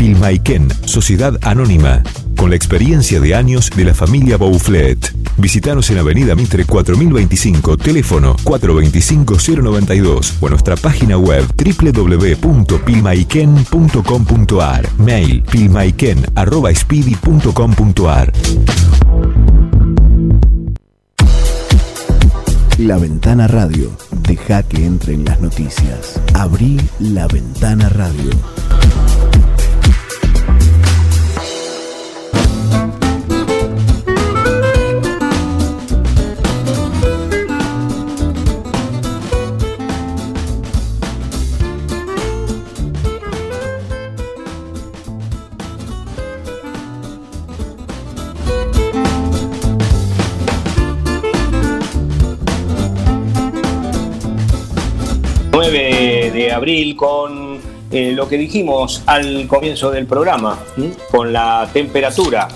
Pilmaiken, Sociedad Anónima, con la experiencia de años de la familia Bouflet. Visítanos en Avenida Mitre 4025, teléfono 425-092 o nuestra página web www.pilmaiken.com.ar, mail pilmaiken.speedy.com.ar.
La Ventana Radio. Deja que entren las noticias. Abrí la Ventana Radio.
Con eh, lo que dijimos al comienzo del programa, con la temperatura,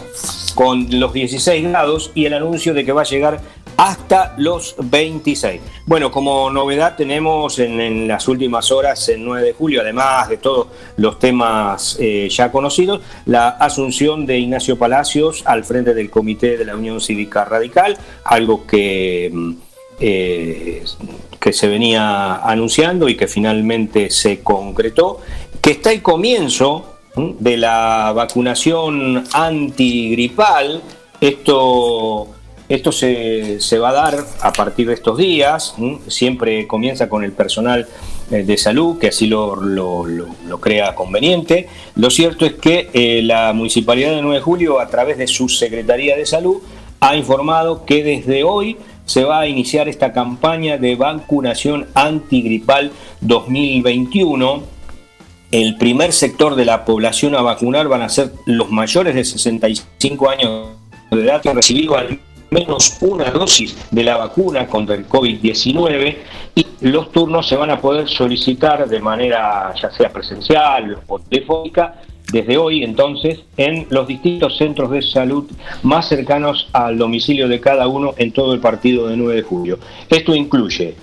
con los 16 grados y el anuncio de que va a llegar hasta los 26. Bueno, como novedad tenemos en, las últimas horas, el 9 de julio, además de todos los temas eh, ya conocidos, la asunción de Ignacio Palacios al frente del Comité de la Unión Cívica Radical, algo que... eh, que se venía anunciando y que finalmente se concretó, que está el comienzo de la vacunación antigripal. Esto, esto se, se, va a dar a partir de estos días. Siempre comienza con el personal eh, de salud, que así lo, lo, lo, crea conveniente. Lo cierto es que eh, la Municipalidad de 9 de Julio, a través de su Secretaría de Salud, ha informado que desde hoy se va a iniciar esta campaña de vacunación antigripal 2021 el primer sector de la población a vacunar van a ser los mayores de 65 años de edad que han recibido al menos una dosis de la vacuna contra el COVID-19 y los turnos se van a poder solicitar de manera ya sea presencial o telefónica desde hoy entonces en los distintos centros de salud más cercanos al domicilio de cada uno en todo el partido de 9 de julio. Esto incluye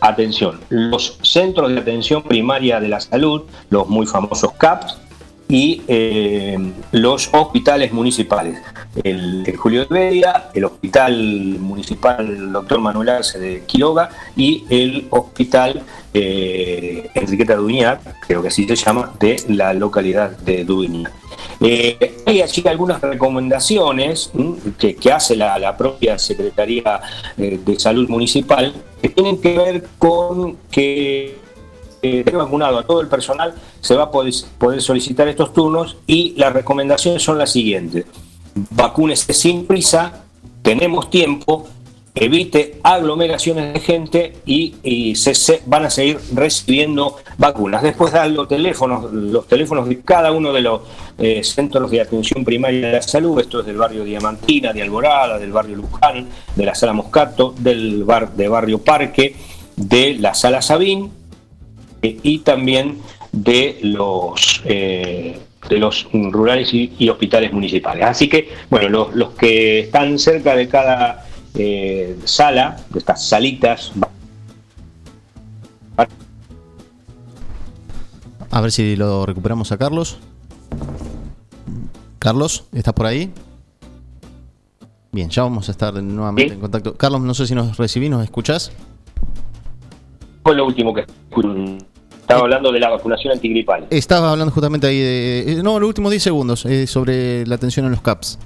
atención, los centros de atención primaria de la salud, los muy famosos CAPS, y eh, los hospitales municipales. El, Julio de Bedia, el Hospital Municipal Dr. Manuel Arce de Quiroga y el Hospital eh, Enriqueta Duñac, creo que así se llama, de la localidad de Duñac. Eh, hay así algunas recomendaciones que, hace la, propia Secretaría eh, de Salud Municipal que tienen que ver con que eh, vacunado a todo el personal se va a poder, poder solicitar estos turnos y las recomendaciones son las siguientes. Vacúnese sin prisa, tenemos tiempo, evite aglomeraciones de gente y, se, van a seguir recibiendo vacunas. Después dan los teléfonos, los teléfonos de cada uno de los eh, centros de atención primaria de la salud, esto es del barrio Diamantina, de Alborada, del barrio Luján, de la sala Moscato, del bar de barrio Parque, de la sala Sabín eh, y también de los eh, rurales y, hospitales municipales. Así que, bueno, los que están cerca de cada eh, sala, de estas salitas.
A ver si lo recuperamos a Carlos. Carlos, ¿estás por ahí? Bien, ya vamos a estar nuevamente en contacto. Carlos, no sé si nos recibís, ¿nos escuchás?
Fue lo último que estaba hablando de la vacunación antigripal.
Estaba hablando justamente ahí de. Eh, no, los últimos 10 segundos, eh, sobre la atención en los CAPS.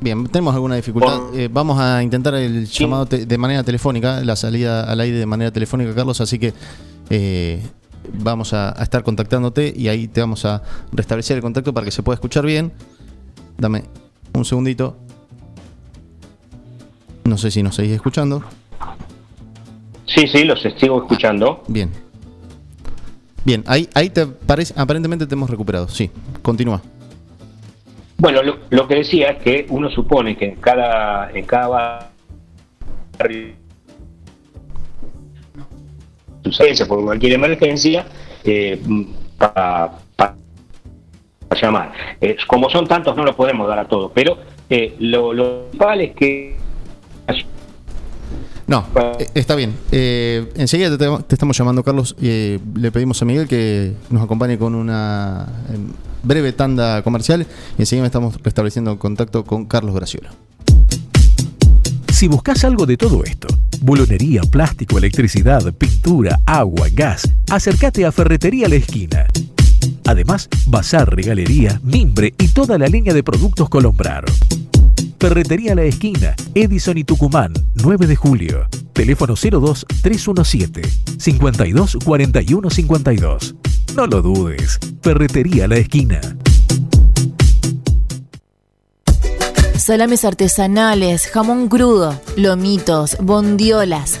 Bien, tenemos alguna dificultad. Eh, vamos a intentar el llamado de manera telefónica, la salida al aire de manera telefónica, Carlos, así que eh, vamos a, estar contactándote y ahí te vamos a restablecer el contacto para que se pueda escuchar bien. Dame un segundito. No sé si nos seguís escuchando.
Sí, sí, los sigo escuchando.
Bien. Bien, ahí, ahí te parece, aparentemente te hemos recuperado. Sí, continúa.
Bueno, lo, que decía es que uno supone que en cada, en cada barrio sucede por cualquier emergencia eh, para, llamar. Eh, como son tantos, no lo podemos dar a todos, pero eh, lo, lo principal es que
no, eh, está bien. Eh, enseguida te, estamos llamando, Carlos. Eh, le pedimos a Miguel que nos acompañe con una em, breve tanda comercial y enseguida estamos restableciendo contacto con Carlos Graciola.
Si buscas algo de todo esto, bolonería, plástico, electricidad, pintura, agua, gas, acércate a Ferretería La Esquina. Además, bazar, regalería, mimbre y toda la línea de productos Colombrar. Ferretería La Esquina, Edison y Tucumán, 9 de julio. Teléfono 02 317 52 41 52. No lo dudes. Ferretería La Esquina.
Salames artesanales, jamón crudo, lomitos, bondiolas,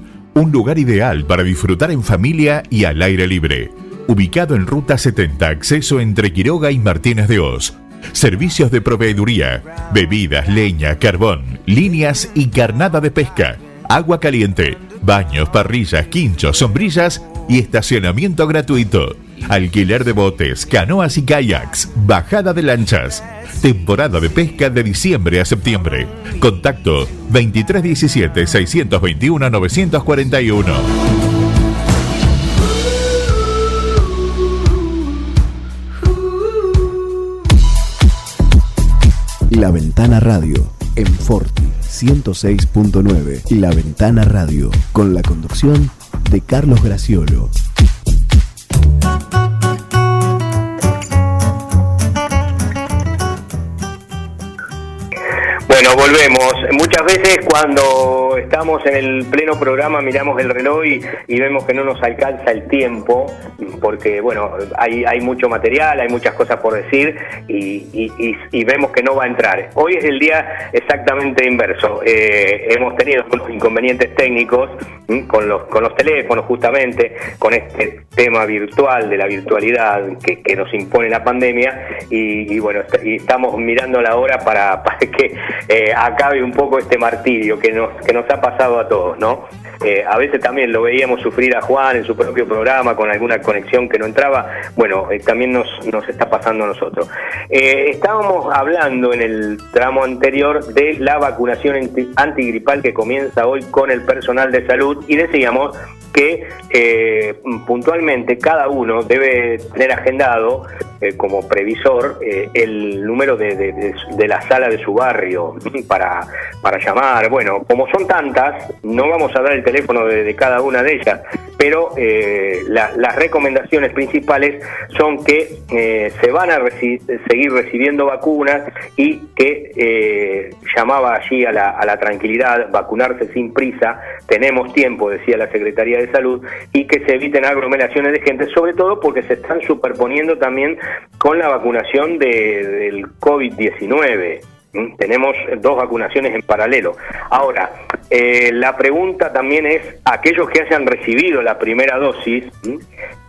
Un lugar ideal para disfrutar en familia y al aire libre. Ubicado en Ruta 70, acceso entre Quiroga y Martínez de Oz servicios de proveeduría, bebidas, leña, carbón, líneas y carnada de pesca, agua caliente, baños, parrillas, quinchos, sombrillas y estacionamiento gratuito. Alquiler de botes, canoas y kayaks, bajada de lanchas. Temporada de pesca de diciembre a septiembre. Contacto 2317 621 941.
La Ventana Radio en Forti 106.9. La Ventana Radio con la conducción de Carlos Graciolo.
Bueno, volvemos. Muchas veces cuando estamos en el pleno programa miramos el reloj y, vemos que no nos alcanza el tiempo, porque bueno, hay, mucho material, hay muchas cosas por decir y, vemos que no va a entrar. Hoy es el día exactamente inverso. Eh, hemos tenido unos inconvenientes técnicos con los, con los teléfonos justamente, con este tema virtual de la virtualidad que, nos impone la pandemia y, bueno, estamos mirando la hora para que eh, acabe un poco este martirio que nos, que nos ha pasado a todos, ¿no? Eh, a veces también lo veíamos sufrir a Juan en su propio programa con alguna conexión que no entraba. Bueno, eh, también nos, nos está pasando a nosotros. Eh, estábamos hablando en el tramo anterior de la vacunación anti- antigripal que comienza hoy con el personal de salud y decíamos que puntualmente cada uno debe tener agendado eh, como previsor eh, el número de, de- la sala de su barrio para, para llamar. Bueno, como son tantas, no vamos a dar el teléfono de cada una de ellas, pero eh, la- las recomendaciones principales son que eh, se van a seguir recibiendo vacunas y que eh, llamaba allí a la, tranquilidad, vacunarse sin prisa, tenemos tiempo, decía la Secretaría de Salud, y que se eviten aglomeraciones de gente, sobre todo porque se están superponiendo también con la vacunación de- del COVID-19. ¿Mm? Tenemos dos vacunaciones en paralelo. Ahora, eh, la pregunta también es, aquellos que hayan recibido la primera dosis, ¿m?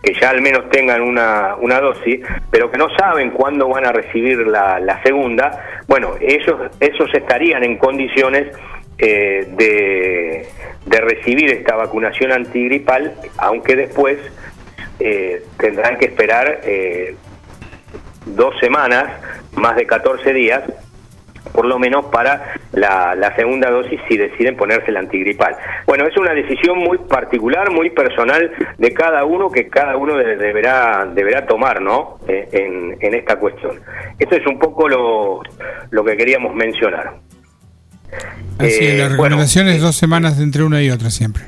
que ya al menos tengan una, una dosis, pero que no saben cuándo van a recibir la, segunda, bueno, ellos, esos estarían en condiciones eh, de, de recibir esta vacunación antigripal, aunque después eh, tendrán que esperar eh, dos semanas, más de 14 días, por lo menos para la, la segunda dosis si deciden ponerse el antigripal. Bueno, es una decisión muy particular, muy personal de cada uno que cada uno de- deberá deberá tomar, ¿no? Eh, en, en esta cuestión. Esto es un poco lo, lo que queríamos mencionar.
Así es,
Eh,
la
bueno,
recomendación es dos semanas entre una y otra siempre.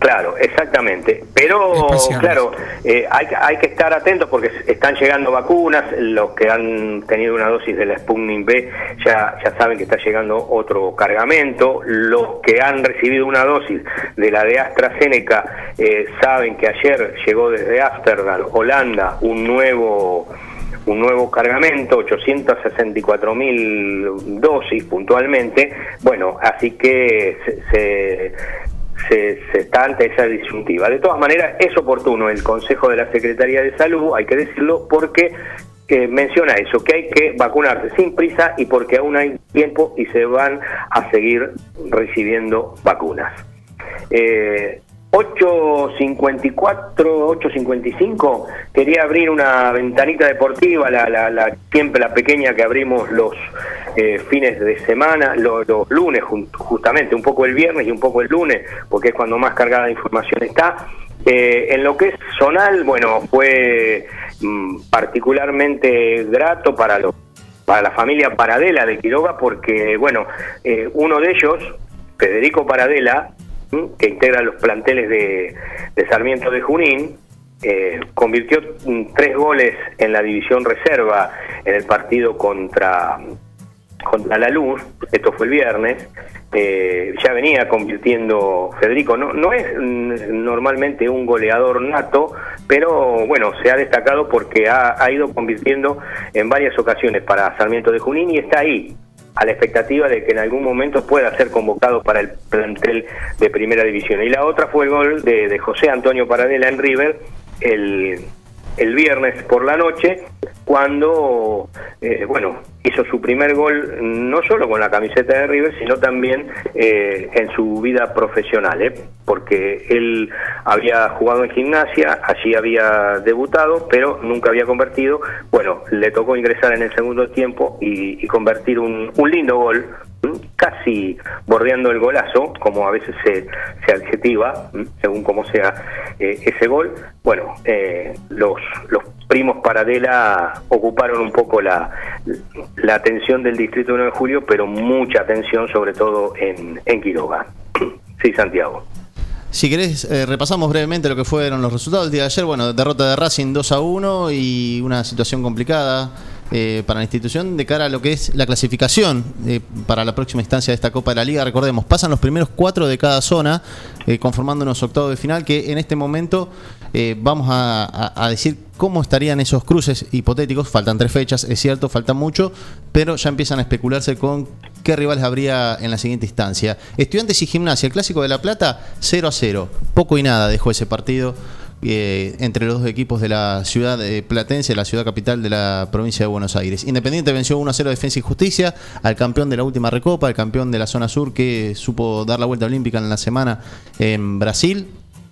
Claro, exactamente. Pero, claro, eh, hay, que- hay que estar atentos porque están llegando vacunas. Los que han tenido una dosis de la Sputnik B ya, ya saben que está llegando otro cargamento. Los que han recibido una dosis de la de AstraZeneca eh, saben que ayer llegó desde Amsterdam, Holanda, un nuevo un nuevo cargamento, 864 mil dosis puntualmente. Bueno, así que se, se- se, se está ante esa disyuntiva. De todas maneras, es oportuno el consejo de la Secretaría de Salud, hay que decirlo, porque eh, menciona eso, que hay que vacunarse sin prisa y porque aún hay tiempo y se van a seguir recibiendo vacunas. Eh, 8.54, 8.55, quería abrir una ventanita deportiva, la, la, la- siempre la pequeña que abrimos los eh, fines de semana, lo- los, lunes justamente, un poco el viernes y un poco el lunes, porque es cuando más cargada de información está. Eh, en lo que es zonal, bueno, fue mm, particularmente grato para los para la familia Paradela de Quiroga porque, bueno, eh, uno de ellos, Federico Paradela. Que integra los planteles de, de Sarmiento de Junín, eh, convirtió mm, tres goles en la división reserva en el partido contra, contra la Luz, esto fue el viernes, eh, ya venía convirtiendo Federico, no, no es mm, normalmente un goleador nato, pero bueno, se ha destacado porque ha, ha ido convirtiendo en varias ocasiones para Sarmiento de Junín y está ahí, a la expectativa de que en algún momento pueda ser convocado para el plantel de primera división. Y la otra fue el gol de, de José Antonio Paradela en River el, el viernes por la noche, cuando, eh, bueno, hizo su primer gol no solo con la camiseta de River, sino también eh, en su vida profesional, ¿eh? porque él había jugado en gimnasia, allí había debutado, pero nunca había convertido. Bueno, le tocó ingresar en el segundo tiempo y, y convertir un, un lindo gol, casi bordeando el golazo, como a veces se, se adjetiva, según como sea eh, ese gol. Bueno, eh, los, los primos Paradela ocuparon un poco la, la atención del distrito 1 de julio, pero mucha atención sobre todo en, en Quiroga. Sí, Santiago.
Si querés, eh, repasamos brevemente lo que fueron los resultados del día de ayer. Bueno, derrota de Racing 2 a 1 y una situación complicada eh, para la institución de cara a lo que es la clasificación eh, para la próxima instancia de esta Copa de la Liga. Recordemos, pasan los primeros cuatro de cada zona, eh, conformando unos octavos de final, que en este momento eh, vamos a, a- decir cómo estarían esos cruces hipotéticos. Faltan tres fechas, es cierto, falta mucho, pero ya empiezan a especularse con qué rivales habría en la siguiente instancia. Estudiantes y Gimnasia, el Clásico de La Plata, 0 a 0. Poco y nada dejó ese partido eh, entre los dos equipos de la ciudad de Platense, la ciudad capital de la provincia de Buenos Aires. Independiente venció 1 a 0 Defensa y Justicia al campeón de la última recopa, el campeón de la zona sur que supo dar la vuelta olímpica en la semana en Brasil.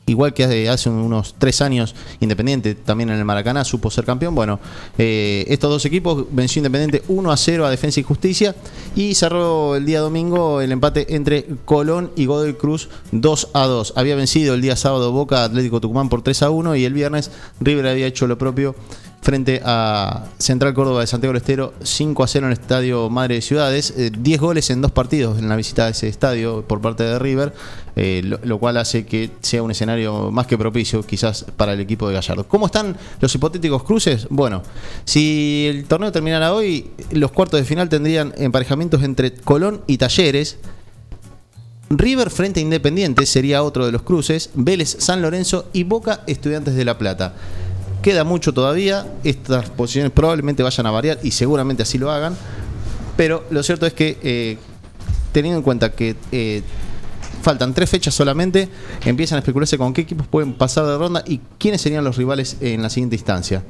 Igual que hace- unos tres años, Independiente también en el Maracaná supo ser campeón. Bueno, eh, estos dos equipos venció Independiente 1 a 0 a Defensa y Justicia y cerró el día domingo el empate entre Colón y Godoy Cruz 2 a 2. Había vencido el día sábado Boca Atlético Tucumán por 3 a 1 y el viernes River había hecho lo propio frente a Central Córdoba de Santiago del Estero 5 a 0 en el estadio Madre de Ciudades, eh, 10 goles en dos partidos en la visita a ese estadio por parte de River, eh, lo, lo cual hace que sea un escenario más que propicio quizás para el equipo de Gallardo. ¿Cómo están los hipotéticos cruces? Bueno, si el torneo terminara hoy, los cuartos de final tendrían emparejamientos entre Colón y Talleres. River frente a Independiente sería otro de los cruces, Vélez San Lorenzo y Boca Estudiantes de La Plata. Queda mucho todavía, estas posiciones probablemente vayan a variar y seguramente así lo hagan, pero lo cierto es que eh, teniendo en cuenta que eh, faltan tres fechas solamente, empiezan a especularse con qué equipos pueden pasar de ronda y quiénes serían los rivales en la siguiente instancia.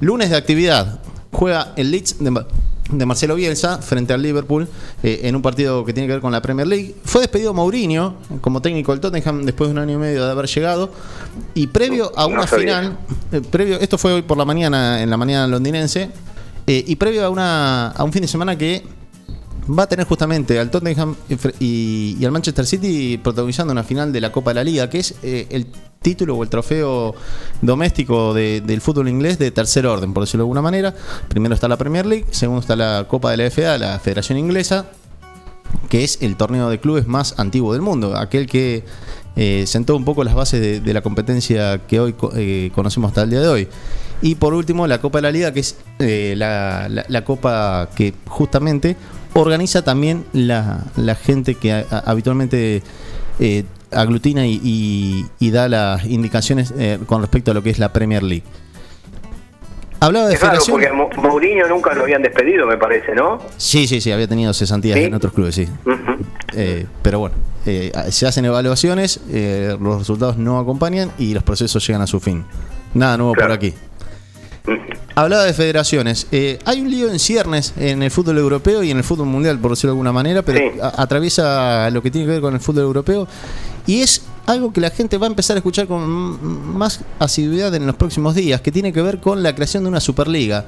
Lunes de actividad, juega el Leeds de, Ma- de Marcelo Bielsa frente al Liverpool eh, en un partido que tiene que ver con la Premier League. Fue despedido Mourinho como técnico del Tottenham después de un año y medio de haber llegado. Y previo a una final, eh, previo, esto fue hoy por la mañana, en la mañana londinense, eh, y previo a, una, a un fin de semana que va a tener justamente al Tottenham y al Manchester City protagonizando una final de la Copa de la Liga, que es eh, el título o el trofeo doméstico de- del fútbol inglés de tercer orden, por decirlo de alguna manera. Primero está la Premier League, segundo está la Copa de la FA, la Federación Inglesa, que es el torneo de clubes más antiguo del mundo, aquel que eh, sentó un poco las bases de, la competencia que hoy eh, conocemos hasta el día de hoy. Y por último, la Copa de la Liga, que es eh, la, la- la copa que justamente organiza también la, la gente que habitualmente eh, aglutina y, y- da las indicaciones con respecto a lo que es la Premier League. Hablaba de federación.
porque Mo- Mourinho nunca lo habían despedido, me parece, ¿no?
Sí, sí, sí, había tenido cesantías
¿Sí?
en otros clubes, sí. Eh, pero bueno, eh, se hacen evaluaciones, eh, los resultados no acompañan y los procesos llegan a su fin. Nada nuevo por aquí. Hablaba de federaciones. Eh, hay un lío en ciernes en el fútbol europeo y en el fútbol mundial, por decirlo de alguna manera, pero atraviesa lo que tiene que ver con el fútbol europeo y es algo que la gente va a empezar a escuchar con más asiduidad en los próximos días, que tiene que ver con la creación de una Superliga.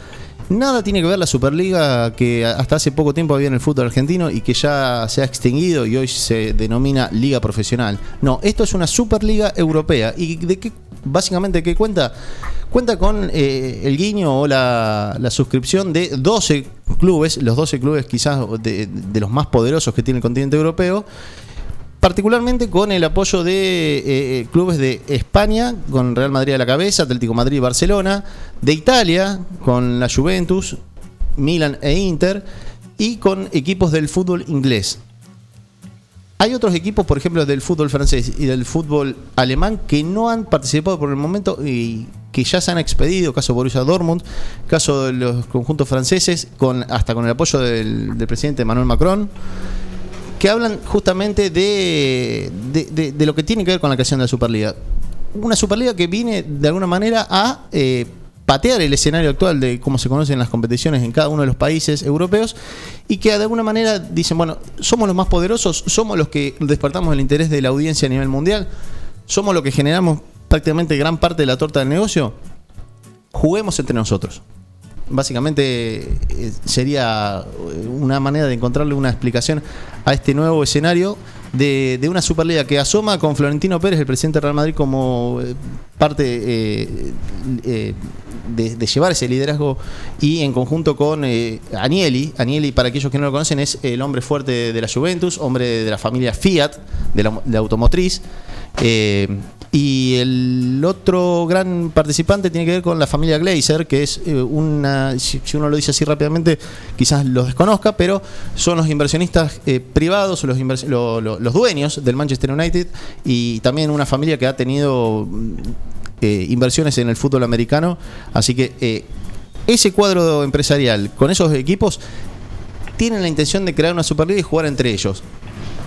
Nada tiene que ver la Superliga que hasta hace poco tiempo había en el fútbol argentino y que ya se ha extinguido y hoy se denomina Liga Profesional. No, esto es una Superliga Europea. ¿Y de qué, básicamente, qué cuenta? Cuenta con eh, el guiño o la, la suscripción de 12 clubes, los 12 clubes quizás de, de los más poderosos que tiene el continente europeo, particularmente con el apoyo de eh, clubes de España, con Real Madrid a la cabeza, Atlético Madrid y Barcelona, de Italia, con la Juventus, Milan e Inter, y con equipos del fútbol inglés. Hay otros equipos, por ejemplo, del fútbol francés y del fútbol alemán que no han participado por el momento y que ya se han expedido, caso Borussia Dortmund, caso de los conjuntos franceses, con, hasta con el apoyo del, del presidente Emmanuel Macron, que hablan justamente de, de- lo que tiene que ver con la creación de la Superliga. Una Superliga que viene de alguna manera a eh, patear el escenario actual de cómo se conocen las competiciones en cada uno de los países europeos y que de alguna manera dicen, bueno, somos los más poderosos, somos los que despertamos el interés de la audiencia a nivel mundial, somos los que generamos prácticamente gran parte de la torta del negocio, juguemos entre nosotros. Básicamente eh, sería una manera de encontrarle una explicación a este nuevo escenario de, de, una Superliga que asoma con Florentino Pérez, el presidente del Real Madrid, como eh, parte eh, eh, de, de, llevar ese liderazgo y en conjunto con eh, Anieli. Anieli, para aquellos que no lo conocen, es el hombre fuerte de la Juventus, hombre de la familia Fiat, de de la automotriz. Y el otro gran participante tiene que ver con la familia Glazer, que es eh, una, si, uno lo dice así rápidamente, quizás los desconozca, pero son los inversionistas eh, privados, los, los dueños del Manchester United y también una familia que ha tenido eh, inversiones en el fútbol americano. Así que eh, ese cuadro empresarial con esos equipos tienen la intención de crear una Superliga y jugar entre ellos.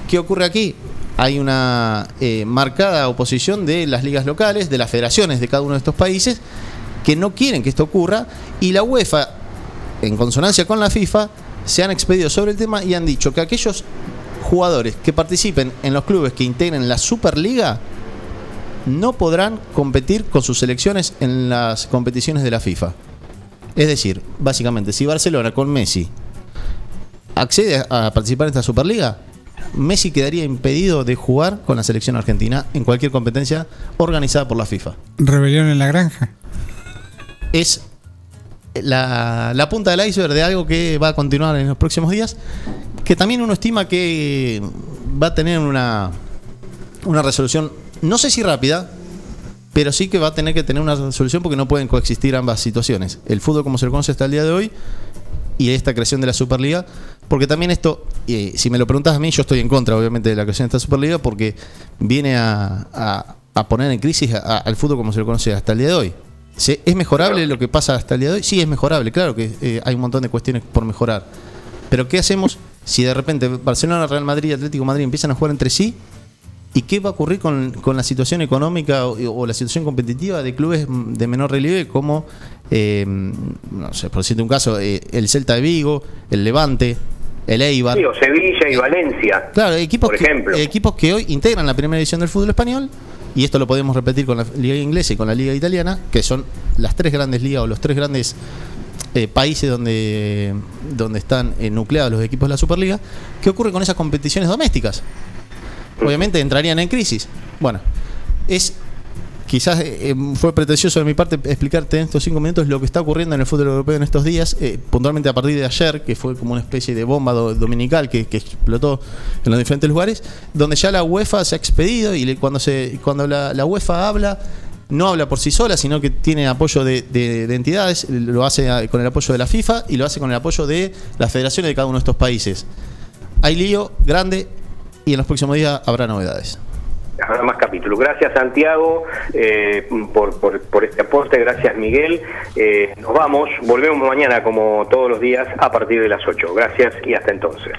¿Qué ocurre aquí? Hay una eh, marcada oposición de las ligas locales, de las federaciones de cada uno de estos países, que no quieren que esto ocurra, y la UEFA, en consonancia con la FIFA, se han expedido sobre el tema y han dicho que aquellos jugadores que participen en los clubes que integren la Superliga no podrán competir con sus selecciones en las competiciones de la FIFA. Es decir, básicamente, si Barcelona con Messi accede a participar en esta Superliga, Messi quedaría impedido de jugar con la selección argentina en cualquier competencia organizada por la FIFA.
Rebelión en la granja.
Es la, la, punta del iceberg de algo que va a continuar en los próximos días, que también uno estima que va a tener una, una resolución, no sé si rápida, pero sí que va a tener que tener una resolución porque no pueden coexistir ambas situaciones. El fútbol como se lo conoce hasta el día de hoy y esta creación de la Superliga, porque también esto, eh, si me lo preguntas a mí, yo estoy en contra, obviamente, de la creación de esta Superliga, porque viene a, a, a poner en crisis a, al fútbol como se lo conoce hasta el día de hoy. ¿Es mejorable lo que pasa hasta el día de hoy? Sí, es mejorable, claro que eh, hay un montón de cuestiones por mejorar. Pero ¿qué hacemos si de repente Barcelona, Real Madrid y Atlético Madrid empiezan a jugar entre sí? ¿Y qué va a ocurrir con, con la situación económica o, o, la situación competitiva de clubes de menor relieve como, eh, no sé, por decirte un caso, eh, el Celta de Vigo, el Levante, el Eibar?
Sí, o Sevilla y Valencia.
Claro, equipos, por ejemplo. Que, equipos que hoy integran la primera edición del fútbol español y esto lo podemos repetir con la liga inglesa y con la liga italiana, que son las tres grandes ligas o los tres grandes eh, países donde, donde están eh, nucleados los equipos de la Superliga. ¿Qué ocurre con esas competiciones domésticas? Obviamente entrarían en crisis. Bueno, es quizás eh, fue pretencioso de mi parte explicarte en estos cinco minutos lo que está ocurriendo en el fútbol europeo en estos días, eh, puntualmente a partir de ayer, que fue como una especie de bomba do, dominical que, explotó en los diferentes lugares, donde ya la UEFA se ha expedido y cuando, se, cuando la, UEFA habla, no habla por sí sola, sino que tiene apoyo de, entidades, lo hace con el apoyo de la FIFA y lo hace con el apoyo de las federaciones de cada uno de estos países. Hay lío grande y en los próximos días habrá novedades
habrá más capítulos. Gracias Santiago eh, por, por, este aporte, gracias Miguel. Eh, nos vamos, volvemos mañana como todos los días a partir de las 8. Gracias y hasta entonces.